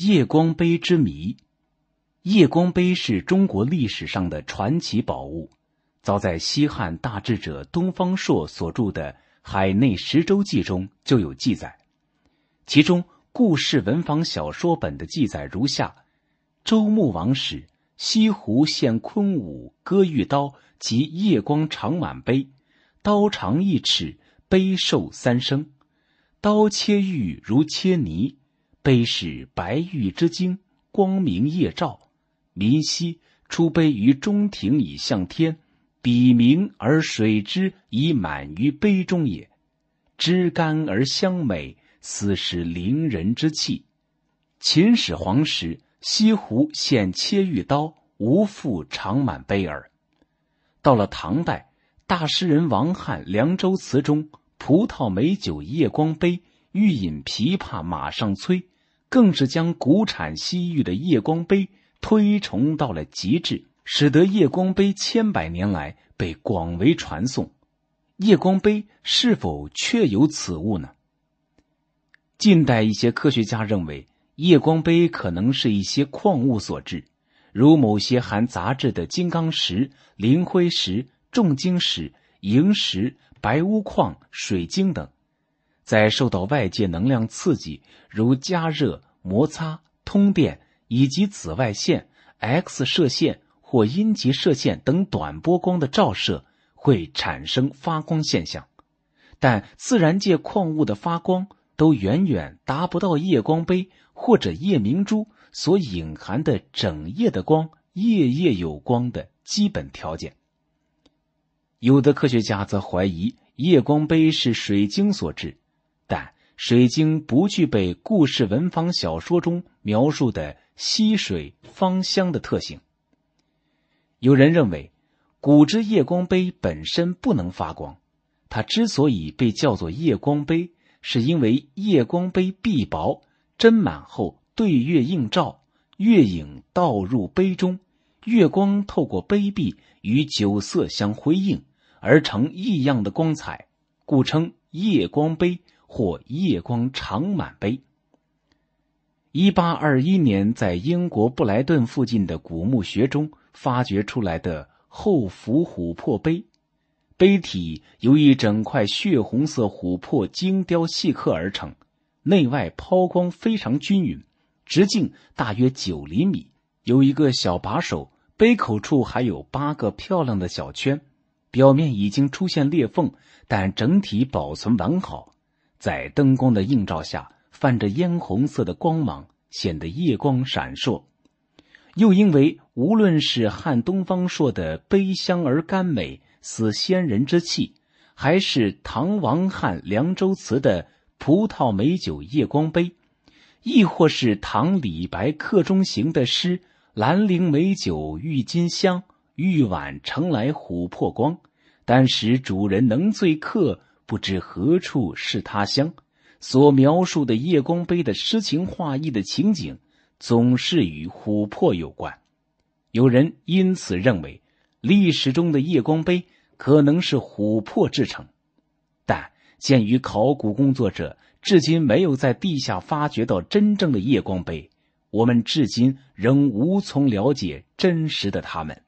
夜光杯之谜。夜光杯是中国历史上的传奇宝物，早在西汉大智者东方朔所著的《海内十洲记》中就有记载。其中故事文房小说本的记载如下：周穆王时，西湖献昆吾割玉刀及夜光长满杯，刀长一尺，杯寿三升。刀切玉如切泥，杯是白玉之精，光明夜照。民兮出杯于中庭以向天，笔明而水之以满于杯中也。枝干而香美，斯是凌人之气。秦始皇时，西湖现切玉刀，无复长满杯耳。到了唐代，大诗人王翰《凉州词》中。葡萄美酒夜光杯，欲饮琵琶马上催，更是将古产西域的夜光杯推崇到了极致，使得夜光杯千百年来被广为传颂。夜光杯是否确有此物呢？近代一些科学家认为，夜光杯可能是一些矿物所致，如某些含杂质的金刚石、磷灰石、重晶石、萤石。白钨矿、水晶等，在受到外界能量刺激，如加热、摩擦、通电以及紫外线、X 射线或阴极射线等短波光的照射，会产生发光现象。但自然界矿物的发光都远远达不到夜光杯或者夜明珠所隐含的整夜的光、夜夜有光的基本条件。有的科学家则怀疑夜光杯是水晶所致，但水晶不具备故事文房小说中描述的吸水芳香的特性。有人认为，古之夜光杯本身不能发光，它之所以被叫做夜光杯，是因为夜光杯壁薄，斟满后对月映照，月影倒入杯中，月光透过杯壁与酒色相辉映。而成异样的光彩，故称夜光杯或夜光长满杯。一八二一年，在英国布莱顿附近的古墓穴中发掘出来的后伏琥珀杯，杯体由一整块血红色琥珀精雕细刻而成，内外抛光非常均匀，直径大约九厘米，有一个小把手，杯口处还有八个漂亮的小圈。表面已经出现裂缝，但整体保存完好，在灯光的映照下，泛着嫣红色的光芒，显得夜光闪烁。又因为无论是汉东方朔的“杯香而甘美，似仙人之气”，还是唐王翰《凉州词》的“葡萄美酒夜光杯”，亦或是唐李白《客中行》的诗“兰陵美酒郁金香”。玉碗盛来琥珀光，但使主人能醉客，不知何处是他乡。所描述的夜光杯的诗情画意的情景，总是与琥珀有关。有人因此认为，历史中的夜光杯可能是琥珀制成。但鉴于考古工作者至今没有在地下发掘到真正的夜光杯，我们至今仍无从了解真实的它们。